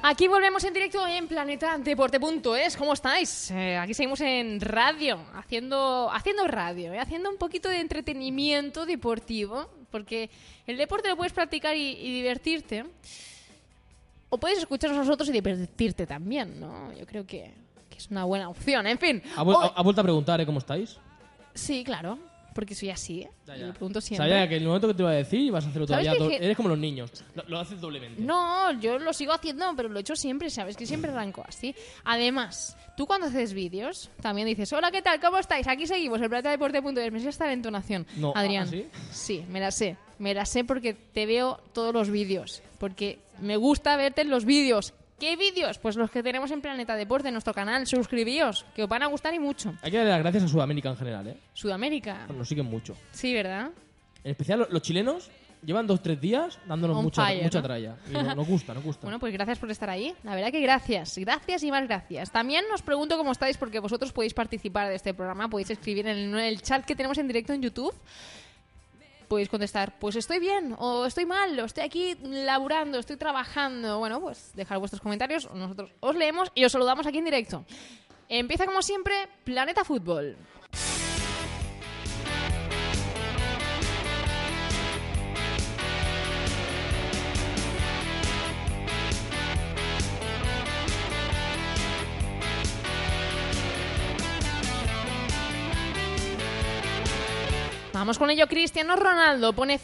Aquí volvemos en directo en Planeta Deporte.es. ¿Cómo estáis? Eh, aquí seguimos en radio, haciendo, haciendo radio, eh, haciendo un poquito de entretenimiento deportivo, porque el deporte lo puedes practicar y, y divertirte. O puedes escucharnos a nosotros y divertirte también, ¿no? Yo creo que, que es una buena opción. En fin. Ha, hoy- ha vuelto a preguntar, ¿eh? ¿Cómo estáis? Sí, claro. Porque soy así, ¿eh? Ya, Y ya. lo pregunto siempre. Sabía que el momento que te iba a decir vas a hacerlo ¿Sabes todavía. Que- Eres como los niños. Lo, lo haces doblemente. No, yo lo sigo haciendo, pero lo he hecho siempre, ¿sabes? Que siempre arranco así. Además, tú cuando haces vídeos, también dices, hola, ¿qué tal? ¿Cómo estáis? Aquí seguimos, el planeta deporte.es. Me sé hasta la entonación, No, Adrián. ¿ah, sí? Sí, me la sé. Me la sé porque te veo todos los vídeos. Porque me gusta verte en los vídeos. ¿Qué vídeos? Pues los que tenemos en Planeta Deporte, en nuestro canal. Suscribíos, que os van a gustar y mucho. Hay que darle las gracias a Sudamérica en general, ¿eh? Sudamérica. Nos siguen mucho. Sí, ¿verdad? En especial lo- los chilenos llevan dos tres días dándonos On mucha, fire, mucha ¿no? tralla. Y no- nos gusta, nos gusta. Bueno, pues gracias por estar ahí. La verdad que gracias. Gracias y más gracias. También os pregunto cómo estáis porque vosotros podéis participar de este programa, podéis escribir en el chat que tenemos en directo en YouTube. Podéis contestar, pues estoy bien, o estoy mal, o estoy aquí laburando, estoy trabajando. Bueno, pues dejar vuestros comentarios, nosotros os leemos y os saludamos aquí en directo. Empieza como siempre Planeta Fútbol. Vamos con ello, Cristiano Ronaldo pone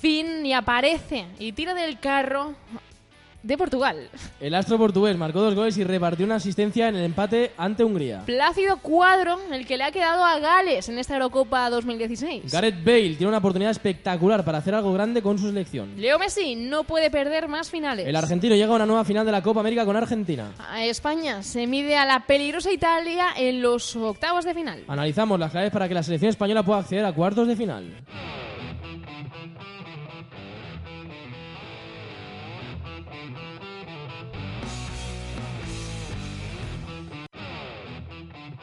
fin y aparece y tira del carro de Portugal. El astro portugués marcó dos goles y repartió una asistencia en el empate ante Hungría. Plácido cuadro el que le ha quedado a Gales en esta Eurocopa 2016. Gareth Bale tiene una oportunidad espectacular para hacer algo grande con su selección. Leo Messi no puede perder más finales. El argentino llega a una nueva final de la Copa América con Argentina. A España se mide a la peligrosa Italia en los octavos de final. Analizamos las claves para que la selección española pueda acceder a cuartos de final.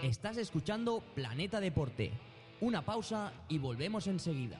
Estás escuchando Planeta Deporte. Una pausa y volvemos enseguida.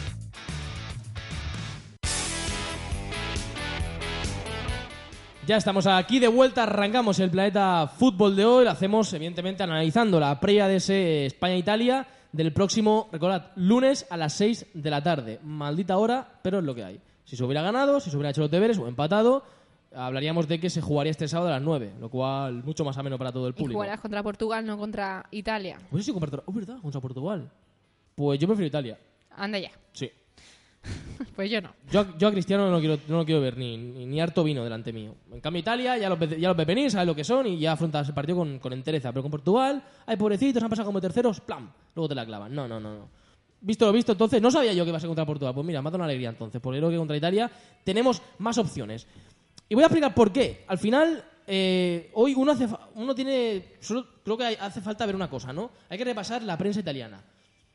Ya estamos aquí de vuelta, arrancamos el planeta fútbol de hoy, lo hacemos evidentemente analizando la previa de ese España-Italia del próximo, recordad, lunes a las 6 de la tarde. Maldita hora, pero es lo que hay. Si se hubiera ganado, si se hubiera hecho los deberes o empatado, hablaríamos de que se jugaría este sábado a las 9, lo cual mucho más ameno para todo el Y público. jugarás contra Portugal, no contra Italia. Pues sí, contra, oh, ¿verdad? contra Portugal. Pues yo prefiero Italia, Anda ya. sí. Pues yo no. Yo, yo a Cristiano no lo quiero, no lo quiero ver ni, ni, ni harto vino delante mío. En cambio, Italia ya los, ya los ve venir, sabe lo que son y ya afrontas el partido con, con entereza. Pero con Portugal, hay pobrecitos, han pasado como terceros, ¡plam! Luego te la clavan. No, no, no, no. Visto lo visto, entonces, no sabía yo que iba a ser contra Portugal. Pues mira, me ha dado una alegría entonces, porque creo que contra Italia tenemos más opciones. Y voy a explicar por qué. Al final, eh, hoy uno, hace, uno tiene. Solo creo que hace falta ver una cosa, ¿no? Hay que repasar la prensa italiana.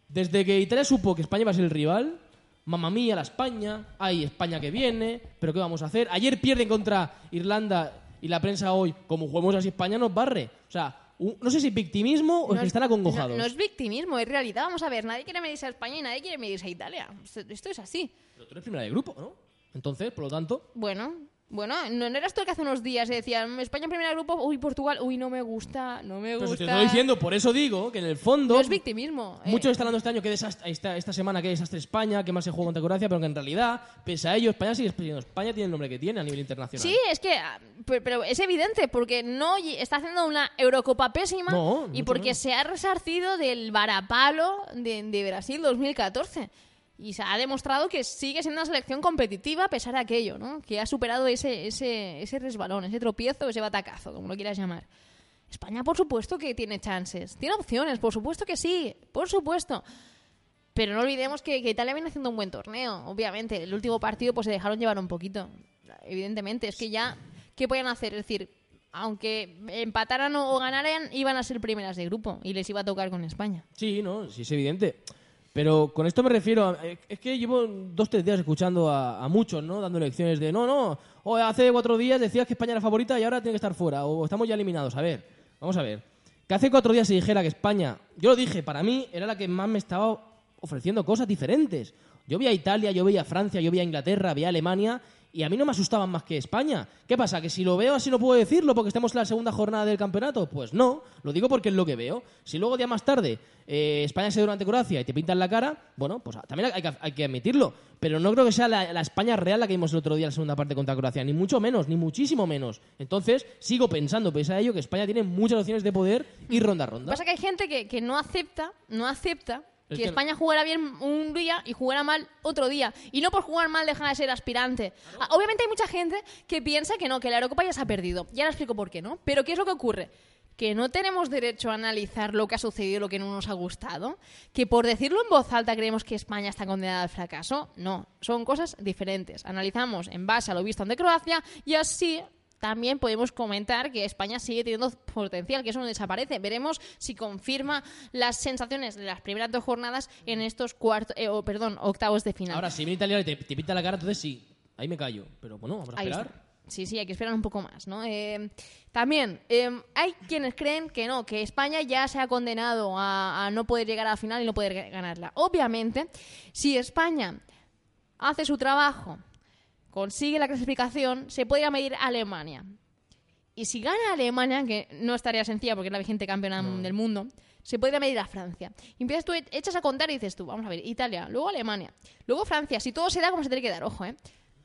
Desde que Italia supo que España iba a ser el rival, mamá mía, la España, hay España que viene, pero ¿qué vamos a hacer? Ayer pierden contra Irlanda y la prensa hoy, como juguemos así, España nos barre. O sea, un- no sé si victimismo o es No que es- están acongojados. No, no es victimismo, es realidad. Vamos a ver, nadie quiere medirse a España y nadie quiere medirse a Italia. Esto es así. Pero tú eres primera de grupo, ¿no? Entonces, por lo tanto, Bueno, bueno, no, eras tú el que hace unos días decía España en primer grupo, uy, Portugal, uy, no me gusta, no me pero gusta. si te estoy diciendo, por eso digo que en el fondo No es victimismo. eh. Muchos están hablando este año que desastre, esta, esta semana que desastre España, que más se juega contra Croacia, pero que en realidad, pese a ello, España sigue siendo España tiene el nombre que tiene a nivel internacional. Sí, es que, ah, pe- pero es evidente, porque no está haciendo una Eurocopa pésima No, y porque menos. se ha resarcido del varapalo de, de Brasil 2014. Y se ha demostrado que sigue siendo una selección competitiva a pesar de aquello, ¿no? Que ha superado ese, ese, ese resbalón, ese tropiezo, ese batacazo, como lo quieras llamar. España, por supuesto que tiene chances. Tiene opciones, por supuesto que sí, por supuesto. Pero no olvidemos que, que Italia viene haciendo un buen torneo, obviamente. El último partido pues se dejaron llevar un poquito. Evidentemente, es que ya, ¿qué podían hacer? Es decir, aunque empataran o, o ganaran, iban a ser primeras de grupo y les iba a tocar con España. Sí, no, sí es evidente. Pero con esto me refiero a, eh, es que llevo dos tres días escuchando a, muchos, ¿no? Dando lecciones de no, no, o hace cuatro días decías que España era favorita y ahora tiene que estar fuera, o estamos ya eliminados. A ver, vamos a ver. Que hace cuatro días se dijera que España, yo lo dije, para mí era la que más me estaba ofreciendo cosas diferentes. Yo veía a Italia, yo veía a Francia, yo veía a Inglaterra, veía a Alemania y a mí no me asustaban más que España. ¿Qué pasa? ¿Que si lo veo así no puedo decirlo porque estamos en la segunda jornada del campeonato? Pues no, lo digo porque es lo que veo. Si luego día más tarde eh, España se durante Croacia y te pintan la cara, bueno, pues también hay que, admitirlo. Pero no creo que sea la, España real la que vimos el otro día en la segunda parte contra Croacia, ni mucho menos, ni muchísimo menos. Entonces, sigo pensando, pese a ello, que España tiene muchas opciones de poder ir ronda a ronda. pasa que hay gente que no acepta, no acepta Es que, que- España jugara bien un día y jugara mal otro día. Y no por jugar mal deja de ser aspirante. Ah, Obviamente hay mucha gente que piensa que no, que la Eurocopa ya se ha perdido. Ya le explico por qué, ¿no? Pero ¿qué es lo que ocurre? Que no tenemos derecho a analizar lo que ha sucedido, lo que no nos ha gustado. Que por decirlo en voz alta creemos que España está condenada al fracaso. No, son cosas diferentes. Analizamos en base a lo visto ante Croacia y así también podemos comentar que España sigue teniendo potencial, que eso no desaparece. Veremos si confirma las sensaciones de las primeras dos jornadas en estos cuartos, eh, o, perdón, octavos de final. Ahora, si viene Italia y te, te pinta la cara, entonces sí, ahí me callo. Pero bueno, vamos a Ahí esperar. está. Sí, sí, hay que esperar un poco más, ¿no? Eh, también, eh, hay quienes creen que no, que España ya se ha condenado a, a no poder llegar a la final y no poder ga- ganarla. Obviamente, si España hace su trabajo, consigue la clasificación, se podría medir a Alemania. Y si gana Alemania, que no es tarea sencilla porque es la vigente campeona del mundo, se podría medir a Francia. Y empiezas tú, echas a contar y dices tú, vamos a ver, Italia, luego Alemania, luego Francia, si todo se da como se tiene que dar, ojo, ¿eh?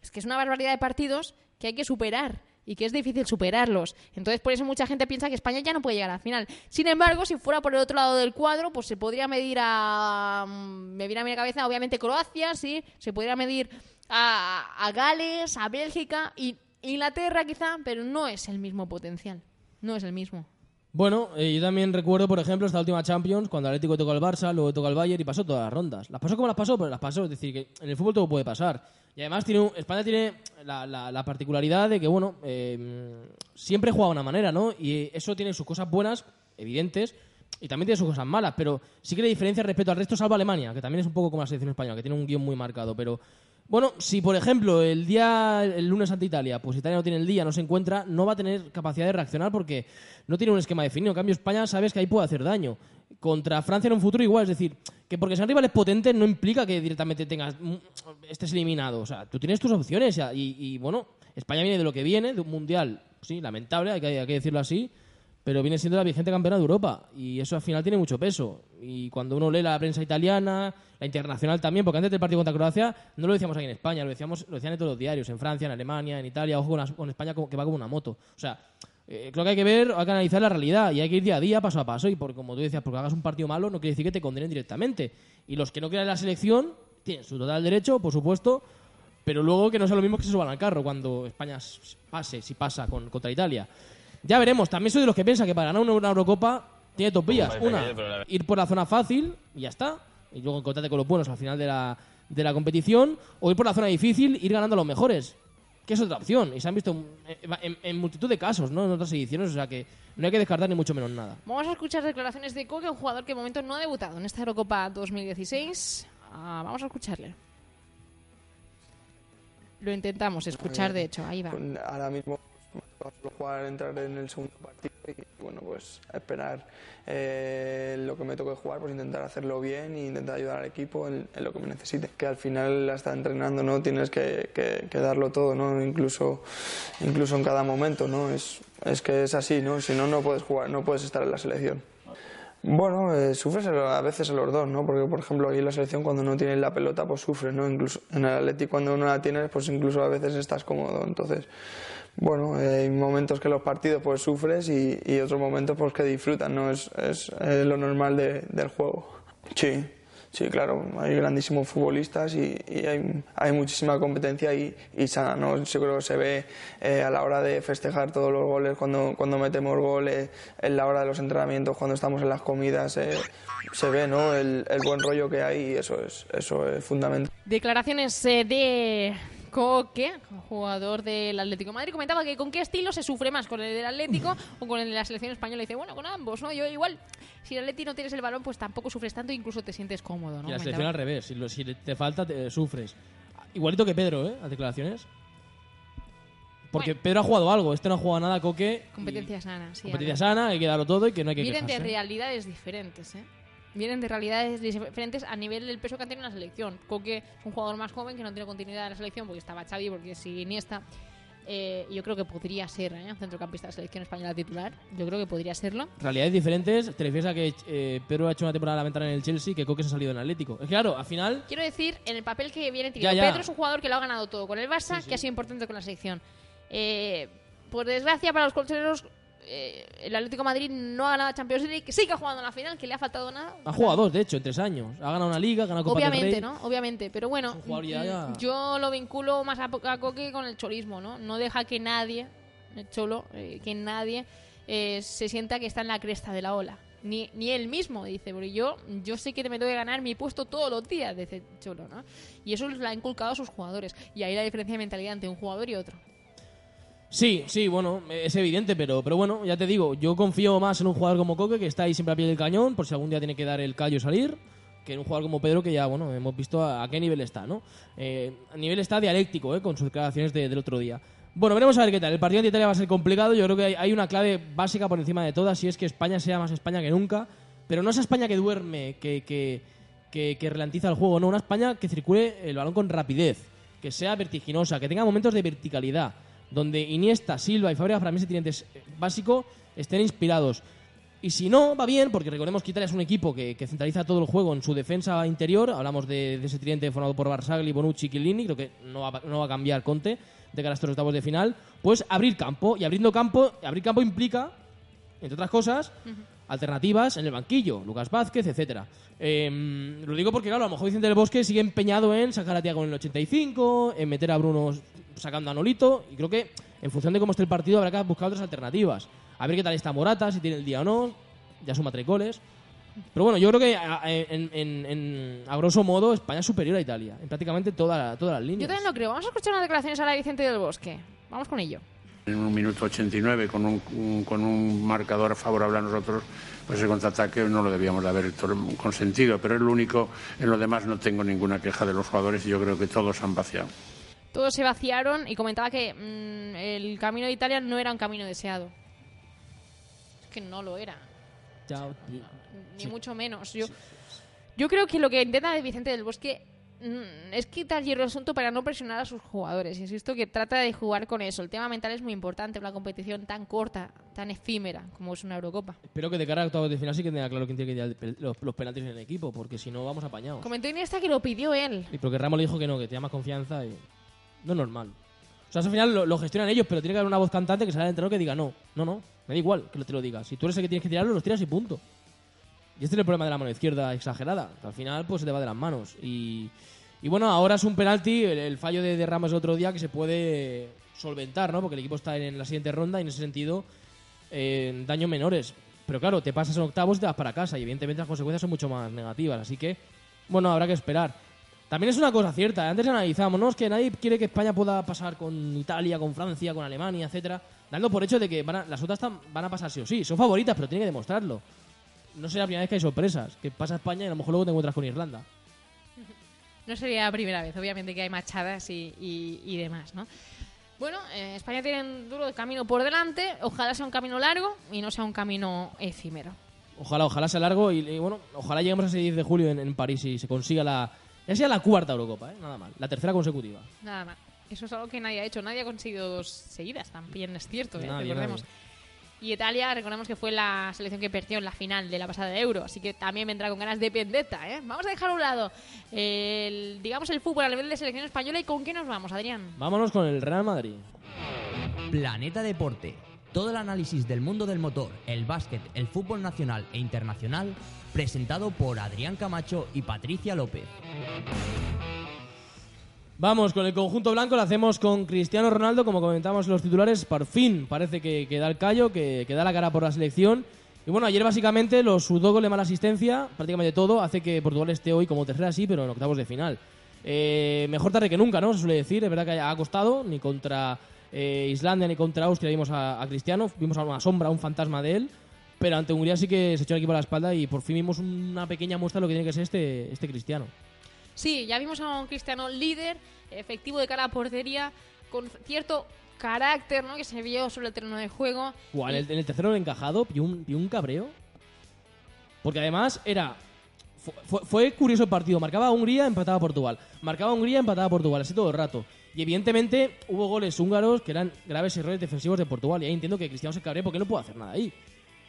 Es que es una barbaridad de partidos que hay que superar y que es difícil superarlos. Entonces, por eso mucha gente piensa que España ya no puede llegar a la final. Sin embargo, si fuera por el otro lado del cuadro, pues se podría medir a. mm, Me viene a mi cabeza, obviamente, Croacia, sí. Se podría medir a, a Gales, a Bélgica y Inglaterra, quizá, pero no es el mismo potencial. No es el mismo. Bueno, eh, yo también recuerdo, por ejemplo, esta última Champions, cuando Atlético tocó al Barça, luego tocó al Bayern y pasó todas las rondas. Las pasó como las pasó, pero las pasó. Es decir, que en el fútbol todo puede pasar. Y además España tiene la, la- la particularidad de que, bueno, eh, siempre juega de una manera, ¿no? Y eso tiene sus cosas buenas, evidentes, y también tiene sus cosas malas, pero sí que le diferencia respecto al resto, salvo Alemania, que también es un poco como la selección española, que tiene un guion muy marcado, pero... Bueno, si por ejemplo el día, el lunes ante Italia, pues Italia no tiene el día, no se encuentra, no va a tener capacidad de reaccionar porque no tiene un esquema definido. En cambio, España sabes que ahí puede hacer daño. Contra Francia en un futuro igual, es decir, que porque sean rivales potentes no implica que directamente tengas mm, estés eliminado. O sea, tú tienes tus opciones y, y- bueno, España viene de lo que viene, de un mundial, sí, lamentable, hay que decirlo así, pero viene siendo la vigente campeona de Europa y eso al final tiene mucho peso. Y cuando uno lee la prensa italiana, la internacional también, porque antes del partido contra Croacia no lo decíamos aquí en España, lo decíamos lo decían en todos los diarios, en Francia, en Alemania, en Italia, ojo con, España que va como una moto. O sea, eh, creo que hay que ver, hay que analizar la realidad y hay que ir día a día, paso a paso. Y por, como tú decías, porque hagas un partido malo no quiere decir que te condenen directamente. Y los que no crean la selección tienen su total derecho, por supuesto, pero luego que no sea lo mismo que se suban al carro cuando España pase, si pasa con, contra Italia. Ya veremos. También soy de los que piensa que para ganar una, Eurocopa tiene dos vías. Una, ir por la zona fácil y ya está. Y luego encontrarte con los buenos al final de la, de la competición. O ir por la zona difícil, ir ganando a los mejores. Que es otra opción. Y se han visto en, en- en multitud de casos, ¿no? En otras ediciones. O sea que no hay que descartar ni mucho menos nada. Vamos a escuchar declaraciones de Coque, un jugador que de momento no ha debutado en esta Eurocopa 2016. Ah, vamos a escucharle. Lo intentamos escuchar, de hecho. Ahí va. Ahora mismo jugar, entrar en el segundo partido y bueno, pues esperar eh, lo que me toque jugar, pues intentar hacerlo bien e intentar ayudar al equipo en, en lo que me necesite. Que al final hasta entrenando no tienes que, que- que darlo todo, ¿no? Incluso, incluso en cada momento, ¿no? Es, es que es así, ¿no? Si no, no puedes jugar, no puedes estar en la selección. Bueno, eh, sufres a veces a los dos, ¿no? Porque, por ejemplo, aquí en la selección cuando no tienes la pelota, pues sufres, ¿no? Incluso en el Atleti cuando no la tienes, pues incluso a veces estás cómodo. Entonces, bueno, hay momentos que los partidos pues sufres y, y otros momentos pues que disfrutas, ¿no? Es, es, eh, lo normal de- del juego. Sí, sí, claro, hay grandísimos futbolistas y, y hay, hay muchísima competencia y, y sana, ¿no? Yo creo que se ve eh, a la hora de festejar todos los goles, cuando, cuando metemos goles, en la hora de los entrenamientos, cuando estamos en las comidas, eh, se ve, ¿no? El, el buen rollo que hay y eso es, eso es fundamental. Declaraciones eh, de Coque, jugador del Atlético de Madrid, comentaba que con qué estilo se sufre más, con el del Atlético o con el de la selección española. Y dice, bueno, con ambos, ¿no? Yo igual, si el Atlético no tienes el balón, pues tampoco sufres tanto, incluso te sientes cómodo, ¿no? Y la Comentaba. selección al revés. Si, lo- si te falta, te sufres. Igualito que Pedro, ¿eh? Las declaraciones. Porque Bueno. Pedro ha jugado algo. Este no ha jugado nada, Coque. Competencia sana, sí. Competencia Ana. sana, hay que darlo todo y que no hay que Vienen de quejarse. realidades diferentes, ¿eh? Vienen de realidades diferentes a nivel del peso que han tenido en la selección. Coque es un jugador más joven que no tiene continuidad en la selección porque estaba Xavi, porque sigue Iniesta. Eh, yo creo que podría ser ¿eh? un centrocampista de la selección española titular. Yo creo que podría serlo. Realidades diferentes. Te refieres a que eh, Pedro ha hecho una temporada lamentable en el Chelsea que Coque se ha salido en el Atlético. Es claro, al final. Quiero decir, en el papel que viene ya. Pedro es un jugador que lo ha ganado todo con el Barça, Sí, sí. que ha sido importante con la selección. Eh, por desgracia para los colchoneros, eh, el Atlético de Madrid no ha ganado Champions League, sí que ha jugado en la final, que le ha faltado nada. Ha jugado dos, de hecho, en tres años. Ha ganado una liga, ha ganado Copa del Obviamente, Rey. ¿no? Obviamente, pero bueno, ya- mm, ya- yo lo vinculo más a, a Coque con el cholismo, ¿no? No deja que nadie, el cholo, eh, que nadie eh, se sienta que está en la cresta de la ola. Ni, ni él mismo dice, porque yo, yo sé que me tengo que ganar mi puesto todos los días, dice Cholo, ¿no? Y eso lo ha inculcado a sus jugadores. Y ahí la diferencia de mentalidad entre un jugador y otro. Sí, sí, bueno, es evidente, pero, pero bueno, ya te digo, yo confío más en un jugador como Coque, que está ahí siempre a pie del cañón, por si algún día tiene que dar el callo y salir, que en un jugador como Pedro, que ya, bueno, hemos visto a, a qué nivel está, ¿no? Eh, a nivel está dialéctico, ¿eh? Con sus declaraciones de- del otro día. Bueno, veremos a ver qué tal. El partido de Italia va a ser complicado. Yo creo que hay, hay una clave básica por encima de todas, y es que España sea más España que nunca. Pero no esa España que duerme, que, que, que, que ralentiza el juego, no. Una España que circule el balón con rapidez, que sea vertiginosa, que tenga momentos de verticalidad, donde Iniesta, Silva y Fabregas, para mí ese tridente es básico, estén inspirados. Y si no, va bien, porque recordemos que Italia es un equipo que, centraliza todo el juego en su defensa interior. Hablamos de, de ese tridente formado por Barzagli, Bonucci y Chiellini. Creo que no va, no va a cambiar Conte de cara a estos octavos de final. Pues abrir campo. Y abriendo campo, abrir campo implica, entre otras cosas, alternativas en el banquillo. Lucas Vázquez, etcétera. Eh, lo digo porque, claro, a lo mejor Vicente del Bosque sigue empeñado en sacar a Tiago en el 85, en meter a Bruno sacando a Nolito. Y creo que, en función de cómo esté el partido, habrá que buscar otras alternativas. A ver qué tal está Morata, si tiene el día o no. Ya suma tres goles. Pero bueno, yo creo que a, en- en- en- a grosso modo España es superior a Italia. En prácticamente toda, todas las Yo líneas. también lo creo. Vamos a escuchar unas declaraciones ahora de Vicente del Bosque. Vamos con ello. En un minuto 89, con un, un- con un marcador favorable a nosotros, pues ese contraataque no lo debíamos de haber consentido. Pero es lo único, en lo demás no tengo ninguna queja de los jugadores y yo creo que todos han vaciado. Todos se vaciaron y comentaba que mm, el camino de Italia no era un camino deseado. Es que no lo era. Ya- ni mucho menos. Yo, yo creo que lo que intenta Vicente del Bosque es quitar hierro asunto para no presionar a sus jugadores. Insisto que trata de jugar con eso. El tema mental es muy importante en una competición tan corta, tan efímera como es una Eurocopa. Espero que de cara a octavos de final sí que tenga claro quién tiene que tirar los, los penaltis en el equipo, porque si no vamos apañados. Comentó Iniesta que lo pidió él. Y porque Ramos le dijo que no, que tenía más confianza y... No es normal. O sea, eso al final lo, lo gestionan ellos, pero tiene que haber una voz cantante que salga del entrenador que diga no, no, no, me da igual que te lo diga. Si tú eres el que tienes que tirarlo, los tiras y punto. Y este es el problema de la mano izquierda exagerada, que al final pues se te va de las manos. Y, y bueno, ahora es un penalti, el, el fallo de, de Ramos el otro día que se puede solventar, ¿no? Porque el equipo está en la siguiente ronda y en ese sentido eh, daños menores. Pero claro, te pasas en octavos y te vas para casa y evidentemente las consecuencias son mucho más negativas. Así que, bueno, habrá que esperar. También es una cosa cierta, antes analizamos, ¿no? Es que nadie quiere que España pueda pasar con Italia, con Francia, con Alemania, etcétera, dando por hecho de que van a- las otras van a pasar sí o sí. Son favoritas, pero tienen que demostrarlo. No será la primera vez que hay sorpresas, que pasa España y a lo mejor luego te encuentras con Irlanda. No sería la primera vez, obviamente que hay machadas y, y- y demás, ¿no? Bueno, eh, España tiene un duro camino por delante. Ojalá sea un camino largo y no sea un camino efímero. Ojalá, ojalá sea largo y, y, bueno, ojalá lleguemos a ese 10 de julio en, en París y se consiga la... Ya sea la cuarta Eurocopa, ¿eh? Nada mal. La tercera consecutiva. Nada más. Eso es algo que nadie ha hecho. Nadie ha conseguido dos seguidas. También es cierto, ¿eh? Nadie, recordemos. nadie. Y Italia, recordemos que fue la selección que perdió en la final de la pasada Euro, así que también vendrá con ganas de pendeta, ¿eh? Vamos a dejar a un lado el, digamos, el fútbol a nivel de selección española y con qué nos vamos, Adrián. Vámonos con el Real Madrid. Planeta Deporte. Todo el análisis del mundo del motor, el básquet, el fútbol nacional e internacional, presentado por Adrián Camacho y Patricia López. Vamos, con el conjunto blanco lo hacemos con Cristiano Ronaldo, como comentamos en los titulares, por fin parece que, que da el callo, que, que da la cara por la selección. Y bueno, ayer básicamente los sus dos goles mala asistencia, prácticamente todo, hace que Portugal esté hoy como tercera sí, pero en octavos de final. Eh, mejor tarde que nunca, ¿no? Se suele decir, es verdad que ha costado, ni contra eh, Islandia ni contra Austria vimos a, a Cristiano, vimos a una sombra, un fantasma de él, pero ante Hungría sí que se echó el equipo a la espalda y por fin vimos una pequeña muestra de lo que tiene que ser este, este Cristiano. Sí, ya vimos a un Cristiano líder, efectivo de cara a portería, con cierto carácter ¿no? que se vio sobre el terreno de juego. En, Y- el, en el tercero encajado, pilló un, pilló un cabreo. Porque además era. fu- Fue, fue curioso el partido. Marcaba a Hungría, empataba a Portugal. Marcaba a Hungría, empataba a Portugal. Así todo el rato. Y evidentemente hubo goles húngaros que eran graves errores defensivos de Portugal. Y ahí entiendo que Cristiano se cabrea porque no puede hacer nada ahí.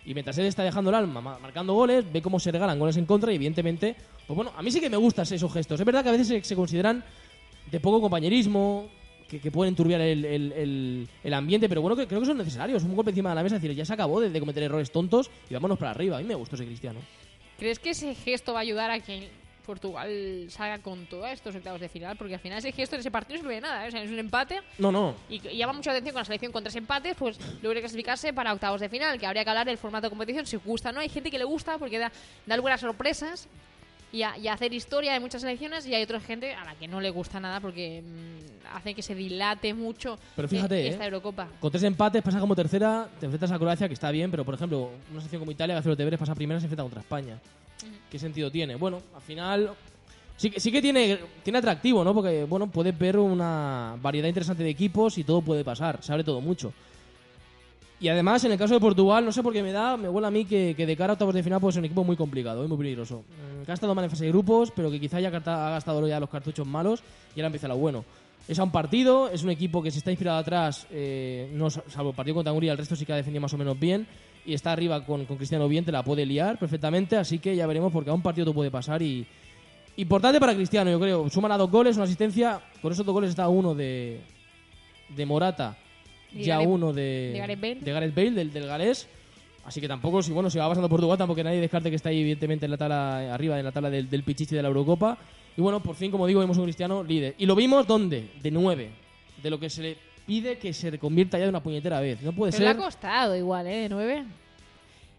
Y mientras él está dejando el alma, ma- marcando goles, ve cómo se regalan goles en contra. Y evidentemente, pues bueno, a mí sí que me gustan esos gestos. Es verdad que a veces se, consideran de poco compañerismo, que, pueden turbiar el, el- ambiente, pero bueno, creo que son necesarios. Un golpe encima de la mesa, es decir, ya se acabó de, de cometer errores tontos y vámonos para arriba. A mí me gustó ese cristiano. ¿Crees que ese gesto va a ayudar a que Portugal salga con todos estos octavos de final? Porque al final ese gesto de ese partido no sirve de nada. ¿eh? O sea, es un empate No, no. y y llama mucha atención con la selección con tres empates, pues logra clasificarse para octavos de final, que habría que hablar del formato de competición, si gusta o no. Hay gente que le gusta porque da, da algunas sorpresas y, a- y hacer historia de muchas selecciones y hay otra gente a la que no le gusta nada porque mm, hace que se dilate mucho Pero fíjate, eh, ¿eh? esta Eurocopa. Con tres empates pasa como tercera, te enfrentas a Croacia, que está bien, pero por ejemplo, una selección como Italia, que hace los deberes, pasa primera, se enfrenta contra España. ¿Qué sentido tiene? Bueno, al final sí, que- tiene, tiene atractivo, ¿no? Porque, bueno, puedes ver una variedad interesante de equipos y todo puede pasar, se abre todo mucho. Y además, en el caso de Portugal, no sé por qué me da, me huele a mí que, de cara a octavos de final puede ser un equipo muy complicado y muy peligroso. Mm, Que ha estado mal en fase de grupos, pero que quizá ya ha gastado ya los cartuchos malos y ahora empieza lo bueno. Es a un partido, es un equipo que se está inspirado atrás, eh, no, salvo el partido contra Hungría, el resto sí que ha defendido más o menos bien y está arriba con, con Cristiano bien, te la puede liar perfectamente, así que ya veremos porque a un partido todo puede pasar y importante para Cristiano, yo creo. Suman a dos goles, una asistencia, con esos dos goles está uno de, de Morata, Y ya Gareth- uno de, de Gareth Bale. de Gareth Bale, del, del galés. Así que tampoco, si bueno, si va pasando Portugal, tampoco nadie descarte que está ahí, evidentemente, en la tabla, arriba en la tabla del, del Pichichi de la Eurocopa. Y bueno, por fin, como digo, vemos un Cristiano líder. Y lo vimos, ¿dónde? De nueve. De lo que se le pide que se convierta ya de una puñetera vez. No puede Pero le ha ser. costado igual, ¿eh? De nueve.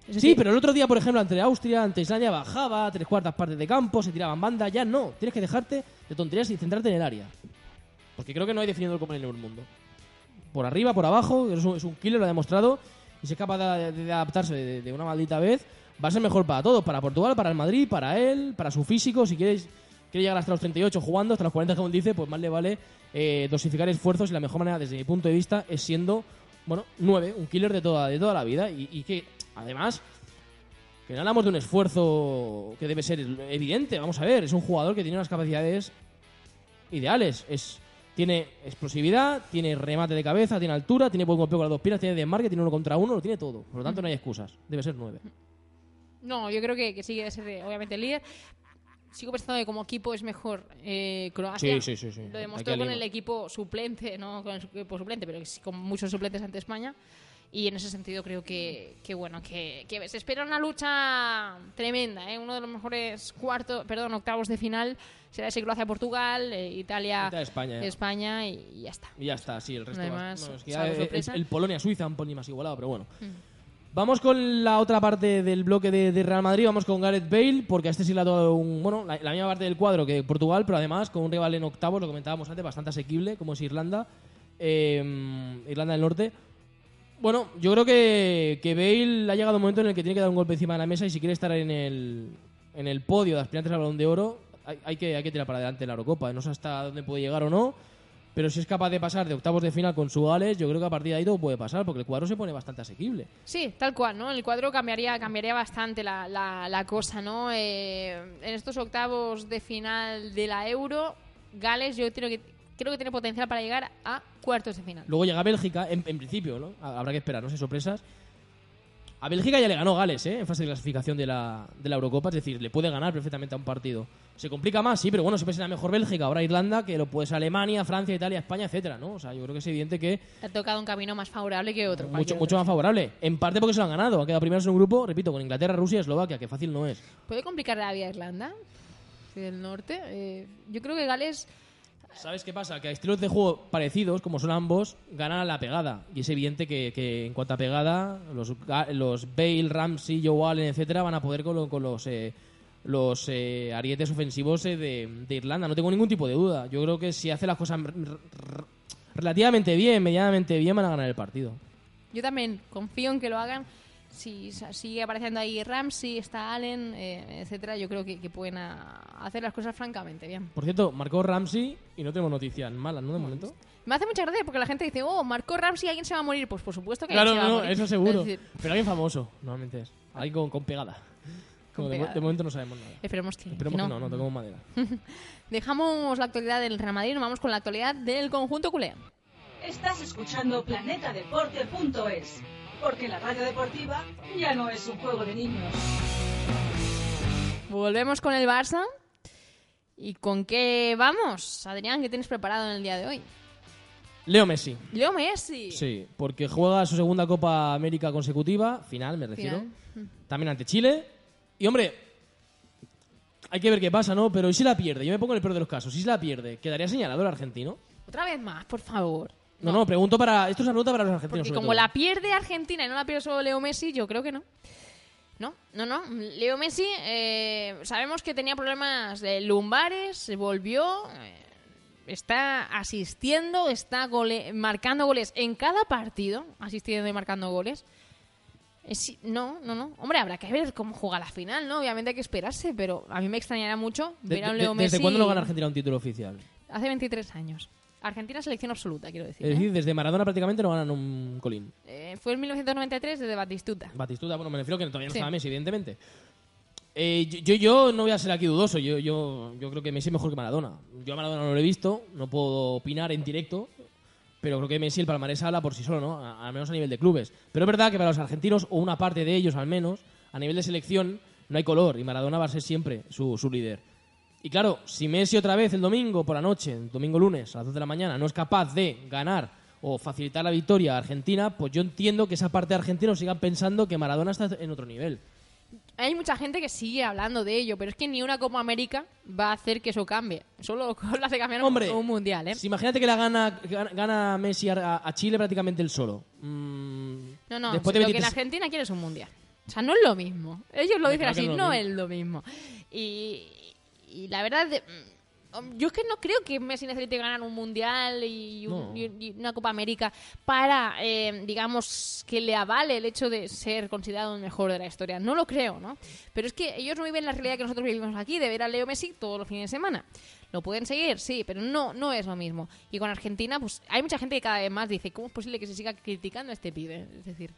Es Sí, decir, pero el otro día, por ejemplo, ante Austria, ante Islandia, bajaba tres cuartas partes de campo, se tiraban banda. Ya no. Tienes que dejarte de tonterías y centrarte en el área. Porque creo que no hay definido como en el mundo. Por arriba, por abajo, es un, es un killer, lo ha demostrado. Y si es capaz de, de- de adaptarse de, de una maldita vez, va a ser mejor para todos. Para Portugal, para el Madrid, para él, para su físico. Si quieres quiere llegar hasta los 38 jugando, hasta los 40, como él dice, pues más le vale eh, dosificar esfuerzos. Y la mejor manera, desde mi punto de vista, es siendo, bueno, 9, un killer de toda, de toda la vida. Y, que, además, que no hablamos de un esfuerzo que debe ser evidente. Vamos a ver, es un jugador que tiene unas capacidades ideales. Es, tiene explosividad, tiene remate de cabeza, tiene altura, tiene buen golpeo con las dos piernas, tiene desmarque, tiene uno contra uno, lo tiene todo. Por lo tanto, no hay excusas. Debe ser nueve. No, yo creo que, que sigue de ser, eh, obviamente, el líder. Sigo pensando que como equipo es mejor eh, Croacia. Sí, sí, sí. Lo demostró con el equipo suplente, no con el equipo suplente, pero con muchos suplentes ante España. Y en ese sentido creo que, que bueno, que, que se espera una lucha tremenda, ¿eh? Uno de los mejores cuartos, perdón, octavos de final será ese Croacia-Portugal, eh, Italia, Italia-España, ya. España y, y ya está. Y ya está, sí, el resto No hay va- más, no, es que ya el- sorpresa. el, Polonia-Suiza un poco más igualado, pero bueno. Mm. Vamos con la otra parte del bloque de, de Real Madrid, vamos con Gareth Bale, porque a este sí le ha dado un, bueno, la, la misma parte del cuadro que Portugal, pero además con un rival en octavos, lo comentábamos antes, bastante asequible, como es Irlanda, eh, Irlanda del Norte. Bueno, yo creo que, que Bale ha llegado un momento en el que tiene que dar un golpe encima de la mesa y si quiere estar en el, en el podio de aspirantes al balón de oro, hay, hay que, hay que tirar para adelante la Eurocopa. No sé hasta dónde puede llegar o no, Pero si es capaz de pasar de octavos de final con su Gales, yo creo que a partir de ahí todo puede pasar, porque el cuadro se pone bastante asequible. Sí, tal cual, ¿no? El cuadro cambiaría, cambiaría bastante la, la, la cosa, ¿no? Eh, en estos octavos de final de la Euro, Gales yo creo que, creo que tiene potencial para llegar a cuartos de final. Luego llega Bélgica, en, en principio, ¿no? Habrá que esperar, no sé, sorpresas. A Bélgica ya le ganó Gales, ¿eh? En fase de clasificación de la, de la Eurocopa, es decir, le puede ganar perfectamente a un partido. Se complica más, sí, pero bueno, siempre será mejor Bélgica, ahora Irlanda, que lo puede ser Alemania, Francia, Italia, España, etcétera, ¿no? O sea, yo creo que es evidente que Ha tocado un camino más favorable que otro. mucho, mucho más favorable. En parte porque se lo han ganado, han quedado primeros en un grupo, repito, con Inglaterra, Rusia y Eslovaquia, que fácil no es. ¿Puede complicar la vida a Irlanda? Del norte. Eh, yo creo que Gales ¿Sabes qué pasa? Que a estilos de juego parecidos, como son ambos, ganan a la pegada. Y es evidente que, que en cuanto a pegada, los, los Bale, Ramsey, Joe Allen, etcétera, van a poder con, lo- con los eh, los eh, arietes ofensivos eh, de, de Irlanda. No tengo ningún tipo de duda. Yo creo que si hace las cosas relativamente bien, medianamente bien, van a ganar el partido. Yo también confío en que lo hagan. Si sigue apareciendo ahí Ramsey, está Allen, eh, etcétera, yo creo que, que pueden hacer las cosas francamente bien. Por cierto, marcó Ramsey y no tenemos noticias malas, ¿no? De momento. Me hace mucha gracia porque la gente dice, oh, marcó Ramsey, ¿alguien se va a morir? Pues por supuesto que Claro, alguien se va no, a morir. eso seguro. Es decir, Pero alguien famoso, normalmente es. Alguien con, con pegada. De, momento no sabemos nada. esperemos que, Esperemos que que no, no toquemos madera. Dejamos la actualidad del Real Madrid y nos vamos con la actualidad del conjunto culé. Estás escuchando planetadeporte.es, porque la radio deportiva ya no es un juego de niños. Volvemos con el Barça. ¿Y con qué vamos? Adrián, ¿qué tienes preparado en el día de hoy? Leo Messi. Leo Messi. Sí, porque juega su segunda Copa América consecutiva, final me refiero, Final. también ante Chile. Y hombre, hay que ver qué pasa, ¿no? Pero ¿y si la pierde? Yo me pongo en el peor de los casos. ¿Y si la pierde? ¿Quedaría señalado el argentino? Otra vez más, por favor. No, no, pregunto para... Esto es una pregunta para los argentinos. Porque como todo. la pierde Argentina y no la pierde solo Leo Messi, yo creo que no. No, no, no. Leo Messi, eh, sabemos que tenía problemas de lumbares, se volvió, eh, está asistiendo, está gole- marcando goles en cada partido, asistiendo y marcando goles. Es- no, no, no. Hombre, habrá que ver cómo juega la final, ¿no? Obviamente hay que esperarse, pero a mí me extrañará mucho De- ver a un de- Leo Messi. ¿Desde cuándo no gana Argentina un título oficial? Hace 23 años. Argentina selección absoluta, quiero decir. Es ¿eh? decir, desde Maradona prácticamente no ganan un colín. Eh, fue en 1993 desde Batistuta. Batistuta, bueno, me refiero que todavía no Sí. estaba Messi, evidentemente. Eh, yo, yo, yo no voy a ser aquí dudoso. Yo, yo, yo creo que Messi es mejor que Maradona. Yo a Maradona no lo he visto, no puedo opinar en directo, pero creo que Messi el palmarés habla por sí solo, ¿no? Al menos a nivel de clubes. Pero es verdad que para los argentinos, o una parte de ellos al menos, a nivel de selección, no hay color y Maradona va a ser siempre su, su líder. Y claro, si Messi otra vez el domingo por la noche, el domingo lunes a las 2 de la mañana, no es capaz de ganar o facilitar la victoria a Argentina, pues yo entiendo que esa parte de argentinos sigan pensando que Maradona está en otro nivel. Hay mucha gente que sigue hablando de ello, pero es que ni una Copa América va a hacer que eso cambie. Solo lo hace cambiar un- Hombre, un mundial, ¿eh? si imagínate que la gana, gana, Messi a, a Chile prácticamente el solo. Mm, No, no, después de lo que 23 Argentina quiere es un mundial. O sea, no es lo mismo. Ellos lo dicen así, no es no lo es lo mismo. Y, y la verdad, yo es que no creo que Messi necesite ganar un mundial y, un- No. y- y una Copa América para, eh, digamos, que le avale el hecho de ser considerado el mejor de la historia. No lo creo, ¿no? Pero es que ellos no viven la realidad que nosotros vivimos aquí, de ver a Leo Messi todos los fines de semana. Lo pueden seguir, sí, pero no, no es lo mismo. Y con Argentina, pues hay mucha gente que cada vez más dice, ¿cómo es posible que se siga criticando a este pibe? Es decir,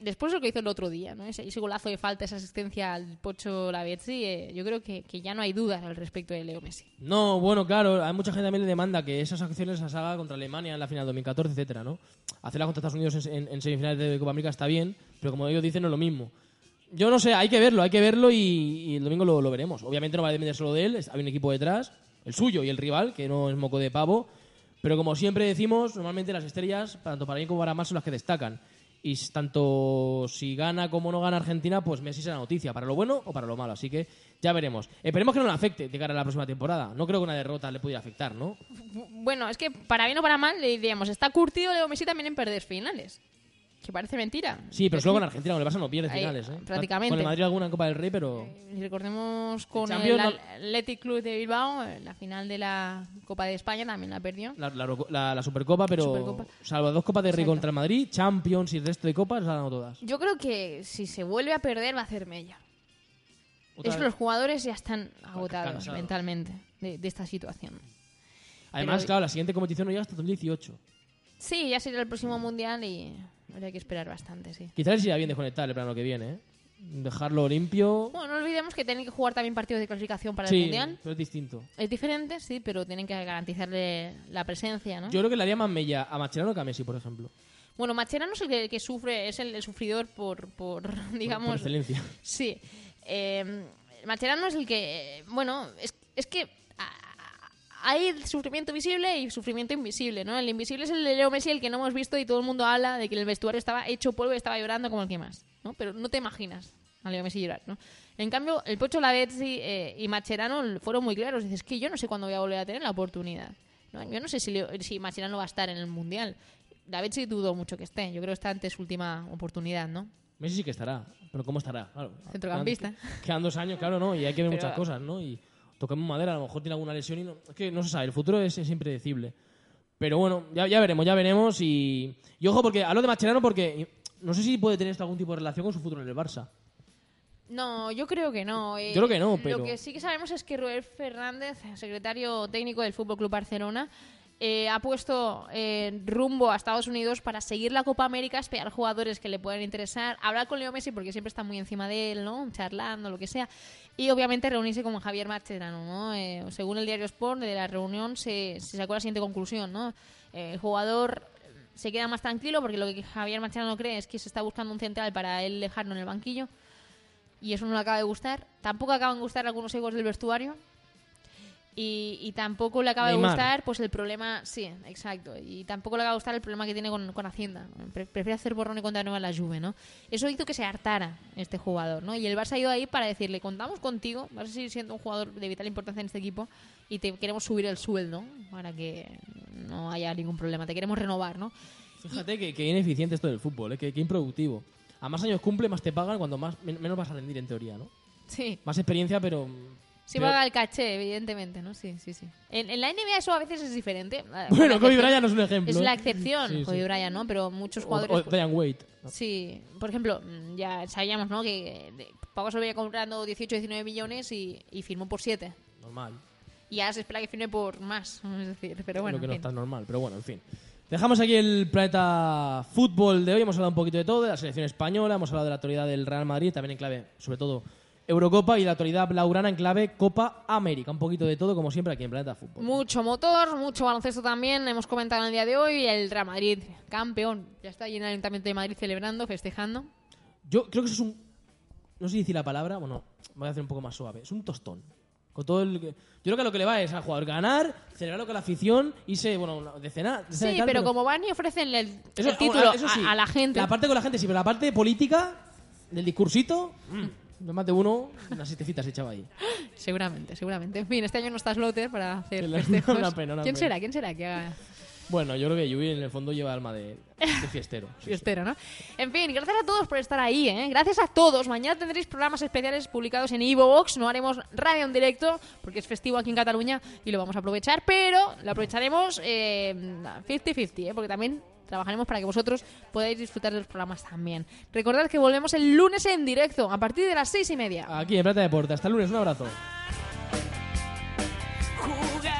después de lo que hizo el otro día, ¿no? Ese, ese golazo de falta, esa asistencia al Pocho Lavezzi, eh, yo creo que, que ya no hay dudas al respecto de Leo Messi. No, bueno, claro, hay mucha gente también le demanda que esas acciones las haga contra Alemania en la final 2014, etcétera, ¿no? Hacerla contra Estados Unidos en, en- semifinales de Copa América está bien, pero como ellos dicen, no es lo mismo. Yo no sé, hay que verlo, hay que verlo y, el domingo lo, lo veremos. Obviamente no va a depender solo de él, hay un equipo detrás, el suyo y el rival, que no es moco de pavo, pero como siempre decimos, normalmente las estrellas, tanto para bien como para mal, son las que destacan. Y tanto si gana como no gana Argentina, pues Messi será noticia, para lo bueno o para lo malo. Así que ya veremos. Esperemos que no le afecte de cara a la próxima temporada. No creo que una derrota le pudiera afectar, ¿no? Bueno, es que para bien o para mal, le diríamos, está curtido Leo Messi también en perder finales. Que parece mentira. Sí, pero solo con Argentina, con el Barça no pierde Ahí, finales, ¿eh? prácticamente. Con el Madrid alguna en Copa del Rey, pero... Y recordemos con el, no- Athletic Club de Bilbao, en la final de la Copa de España también la perdió. La, la- la- la Supercopa, pero Supercopa. salvo dos Copas de Rey Exacto. contra el Madrid, Champions y el resto de copas, las ha ganado todas. Yo creo que si se vuelve a perder va a hacer mella. Otra Es que vez. los jugadores ya están agotados mentalmente de, de esta situación. Además, Pero- claro, la siguiente competición no llega hasta 2018. Sí, ya sería el próximo mundial y habría que esperar bastante, sí. Quizás les iría bien desconectar el plano que viene, ¿eh? Dejarlo limpio. Bueno, no olvidemos que tienen que jugar también partidos de clasificación para el mundial. pero es distinto. Es diferente, sí, pero tienen que garantizarle la presencia, ¿no? Yo creo que le haría más mella a Macherano que a Messi, por ejemplo. Bueno, Macherano es el que, que sufre, es el, el sufridor por, por digamos... Por excelencia. Sí. Eh, Macherano es el que, bueno, es, es que ah, hay sufrimiento visible y sufrimiento invisible, ¿no? El invisible es el de Leo Messi, el que no hemos visto y todo el mundo habla de que el vestuario estaba hecho polvo y estaba llorando como el que más, ¿no? Pero no te imaginas a Leo Messi llorar, ¿no? En cambio, el Pocho Lavezzi eh, y Macherano fueron muy claros. Dices, que yo no sé cuándo voy a volver a tener la oportunidad. ¿no? Yo no sé si, Leo- si Macherano va a estar en el Mundial. Lavezzi dudo mucho que esté. Yo creo que está ante su última oportunidad, ¿no? Messi sí que estará, pero ¿cómo estará? Claro, Centrocampista. Quedan, quedan dos años, claro, ¿no? Y hay que ver Pero- muchas cosas, ¿no? Y toquemos madera, a lo mejor tiene alguna lesión y no... Es que no se sabe, el futuro es, es impredecible. Pero bueno, ya, ya veremos, ya veremos y... Y ojo, porque hablo de Macherano porque no sé si puede tener esto algún tipo de relación con su futuro en el Barça. No, yo creo que no. eh. Yo creo que no, pero- Lo que sí que sabemos es que Roel Fernández, secretario técnico del Fútbol Club Barcelona, eh, ha puesto eh, rumbo a Estados Unidos para seguir la Copa América, esperar jugadores que le puedan interesar, hablar con Leo Messi porque siempre está muy encima de él, ¿no? Charlando, lo que sea, y obviamente reunirse con Javier Mascherano, ¿no? Eh, según el diario Sport, de la reunión se, se sacó la siguiente conclusión, ¿no? Eh, el jugador se queda más tranquilo porque lo que Javier Mascherano cree es que se está buscando un central para él dejarlo en el banquillo y eso no le acaba de gustar. Tampoco acaban de gustar algunos egos del vestuario. Y, y tampoco le acaba Neymar. de gustar pues el problema, sí, exacto, y tampoco le acaba de gustar el problema que tiene con, con Hacienda. Pre- prefiere hacer borrón y cuenta nueva en la Juve, ¿no? Eso hizo que se hartara este jugador, ¿no? Y el Barça ha ido ahí para decirle, contamos contigo, vas a seguir siendo un jugador de vital importancia en este equipo y te queremos subir el sueldo para que no haya ningún problema, te queremos renovar, ¿no? Fíjate que, que ineficiente esto del fútbol, ¿eh? que, que improductivo. A más años cumple, más te pagan, cuando más men- menos vas a rendir en teoría, ¿no? Sí. Más experiencia, pero... Sí paga el caché, evidentemente, ¿no? Sí, sí, sí. En, en la NBA eso a veces es diferente. Bueno, La Kobe Bryant no es un ejemplo. Es la ¿eh? excepción, Sí, Kobe. Bryant, ¿no? Pero muchos O, jugadores... o Diane Wade. Sí, por ejemplo, mm, ya sabíamos, ¿no? Que de- Pau Gasol venía comprando 18 19 millones y, y firmó por 7. Normal. Y ahora se espera que firme por más, es decir, pero bueno, lo que en no fin. está normal, pero bueno, en fin. Dejamos aquí el planeta fútbol de hoy. Hemos hablado un poquito de todo, de la selección española, hemos hablado de la actualidad del Real Madrid, también en clave, sobre todo, Eurocopa y la actualidad blaugrana en clave Copa América. Un poquito de todo, como siempre, aquí en Planeta Fútbol. Mucho motor, mucho baloncesto también. Hemos comentado en el día de hoy el Real Madrid, campeón. Ya está allí en el Ayuntamiento de Madrid celebrando, festejando. Yo creo que eso es un. No sé si decir la palabra, bueno, voy a hacer un poco más suave. Es un tostón. Con todo el... Yo creo que lo que le va es al jugador ganar, celebrarlo con la afición, irse, bueno, de cenar. de cenar y Sí, tal, pero como van y ofrecen el, Eso- el título eso a- sí, a, la gente. La parte con la gente sí, pero la parte política, del discursito, mm, más de uno, unas sietecitas echaba ahí. Seguramente, seguramente. En fin, este año no está Slotter para hacer festejos. una pena, una ¿Quién pena. será? ¿Quién será que haga Bueno, yo creo que Yui en el fondo lleva alma de, de fiestero. Sí, sí. fiestero, no? En fin, gracias a todos por estar ahí, ¿eh? Gracias a todos. Mañana tendréis programas especiales publicados en Evox. No haremos radio en directo porque es festivo aquí en Cataluña y lo vamos a aprovechar, pero lo aprovecharemos eh, 50-50, ¿eh? Porque también trabajaremos para que vosotros podáis disfrutar de los programas también. Recordad que volvemos el lunes en directo a partir de las seis y media. Aquí en Plata Deporte. Hasta el lunes, un abrazo. Jugar